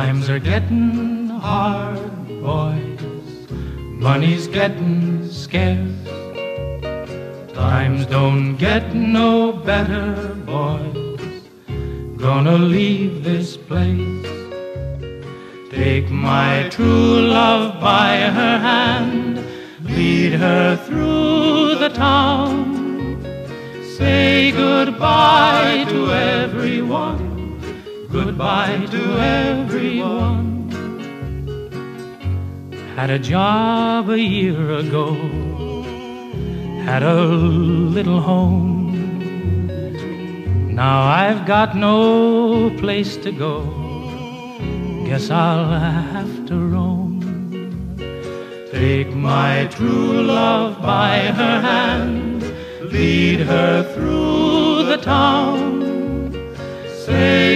Times are getting hard, boys. Money's getting scarce. Times don't get no better, boys. Gonna leave this place. Take my true love by her hand, lead her through the town. Say goodbye to everyone, goodbye to everyone. Had a job a year ago, had a little home. Now I've got no place to go guess I'll have to roam. Take my true love by her hand, lead her through the town.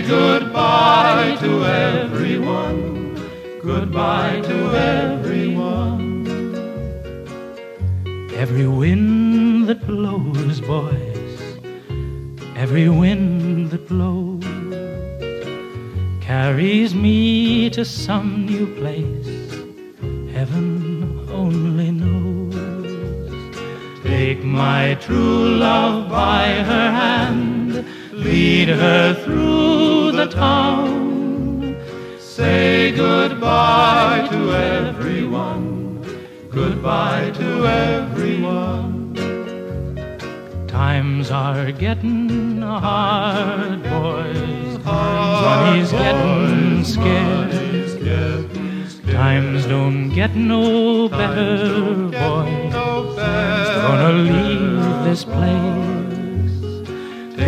Goodbye to everyone, goodbye to everyone. Every wind that blows, boys, every wind that blows carries me to some new place heaven only knows. Take my true love by her hand, lead her through the town. Say goodbye to everyone, goodbye to everyone. Times are getting hard, boys. Money's getting scarce. Times don't get no better, boys. Gonna leave this place.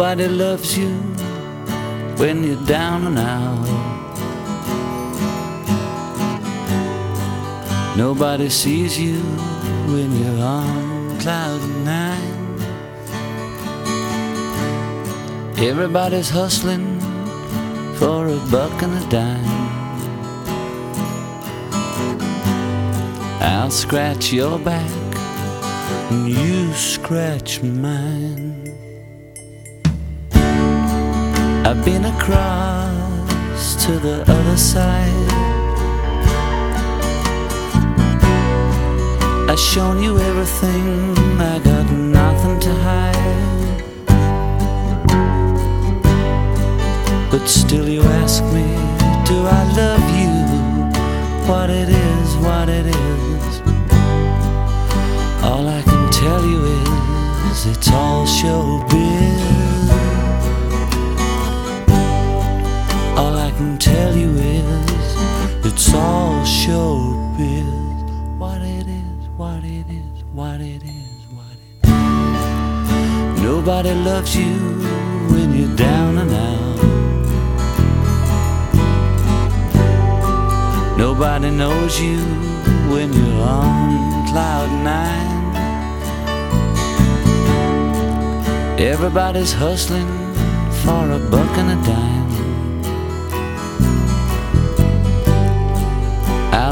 Nobody loves you when you're down and out. Nobody sees you when you're on cloud nine. Everybody's hustling for a buck and a dime. I'll scratch your back and you scratch mine. I've been across to the other side. I've shown you everything, I got nothing to hide. But still, you ask me, do I love you? What it is, what it is. All I can tell you is, it's all showbiz. Can tell you is, it's all showbiz. What it is, what it is, what it is, what it is. Nobody loves you when you're down and out. Nobody knows you when you're on cloud nine. Everybody's hustling for a buck and a dime.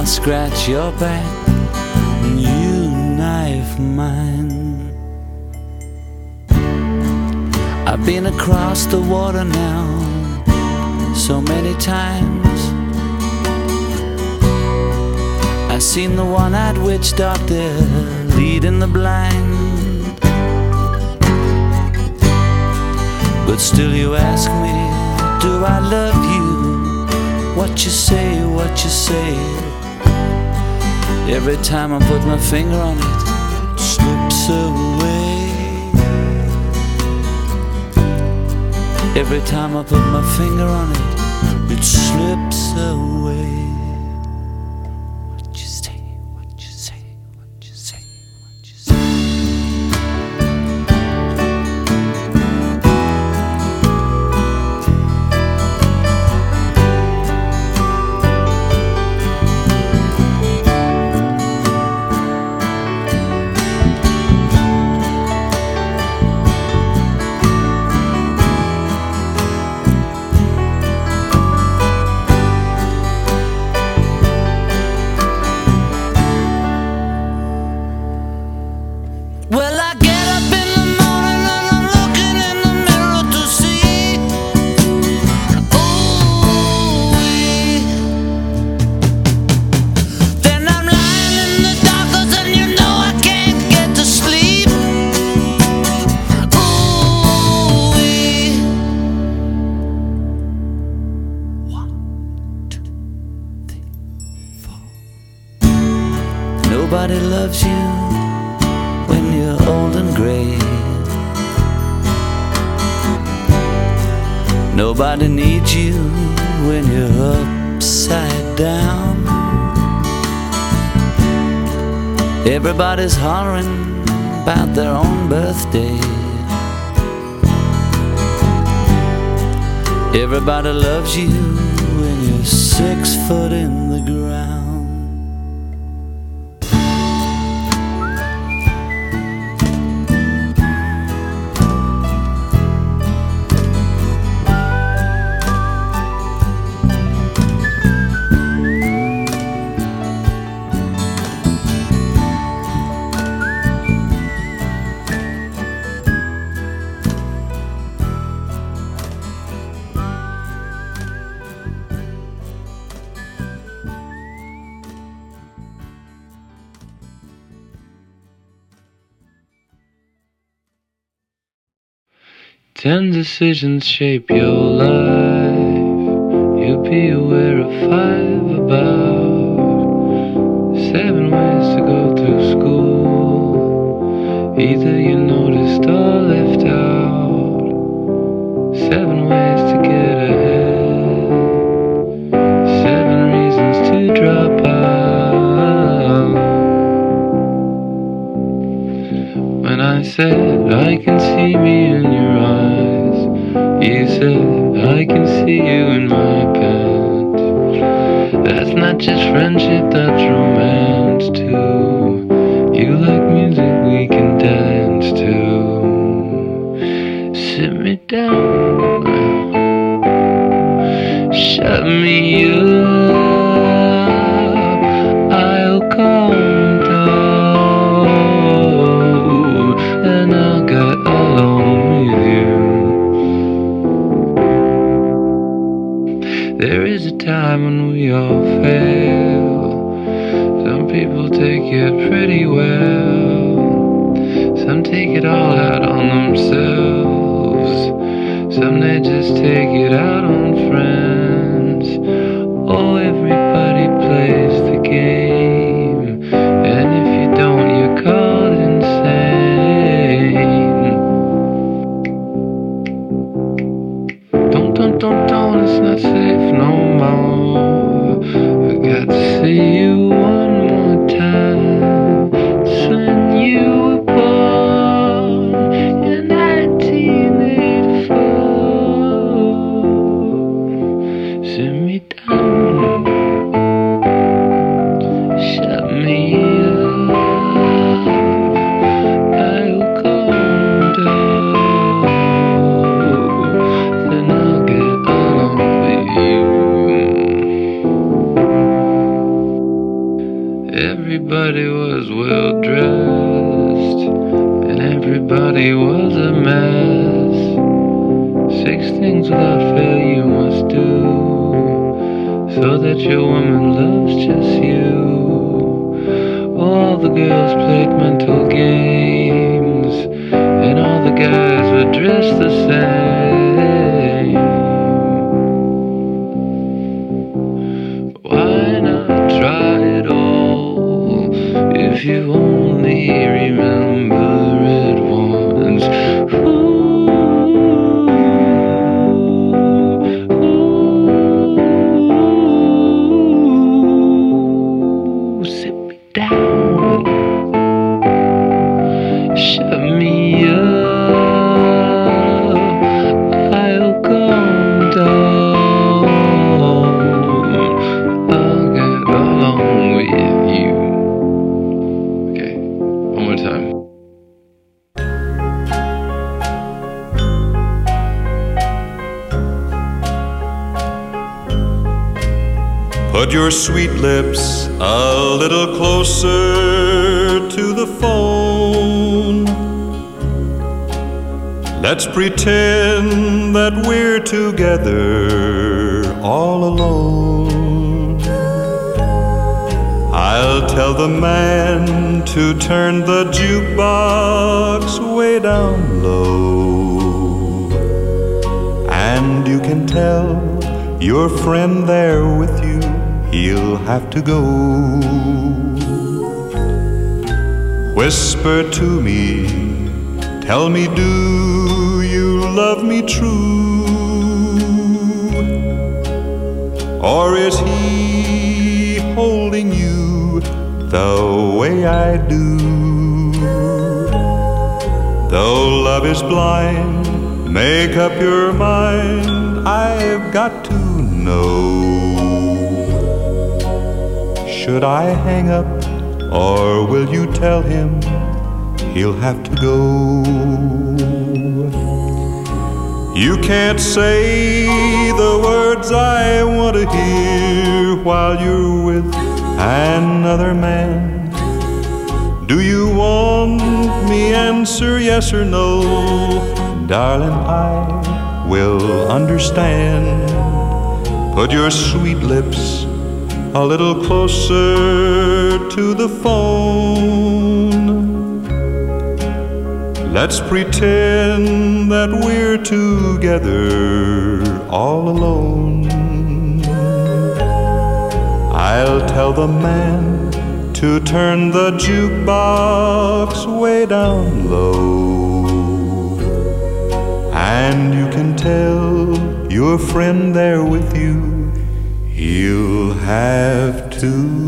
Scratch your back and you knife mine. I've been across the water now so many times. I've seen the one-eyed witch doctor leading the blind. But still you ask me, do I love you? What you say, what you say. Every time I put my finger on it, it slips away. Every time I put my finger on it, it slips away. You when you're old and gray. Nobody needs you when you're upside down. Everybody's hollering about their own birthday. Everybody loves you when you're six foot in Ten decisions shape your life. You'll be aware of five about seven ways to go through school. Either you noticed or left out. Seven ways said I can see me in your eyes. You said I can see you in my pants. That's not just friendship, that's romance too. You like music we can dance to. Sit me down, shut me up. Fail. Some people take it pretty well. Some take it all out on themselves. Some they just take it out on friends. You Let's pretend that we're together all alone. I'll tell the man to turn the jukebox way down low. And you can tell your friend there with you, he'll have to go. Whisper to me, tell me, do love me true? Or is he holding you the way I do? Though love is blind, make up your mind, I've got to know. Should I hang up, or will you tell him he'll have to go? You can't say the words I want to hear while you're with another man. Do you want me answer yes or no? Darling, I will understand. Put your sweet lips a little closer to the phone. Let's pretend that we're together all alone. I'll tell the man to turn the jukebox way down low. And you can tell your friend there with you, he'll have to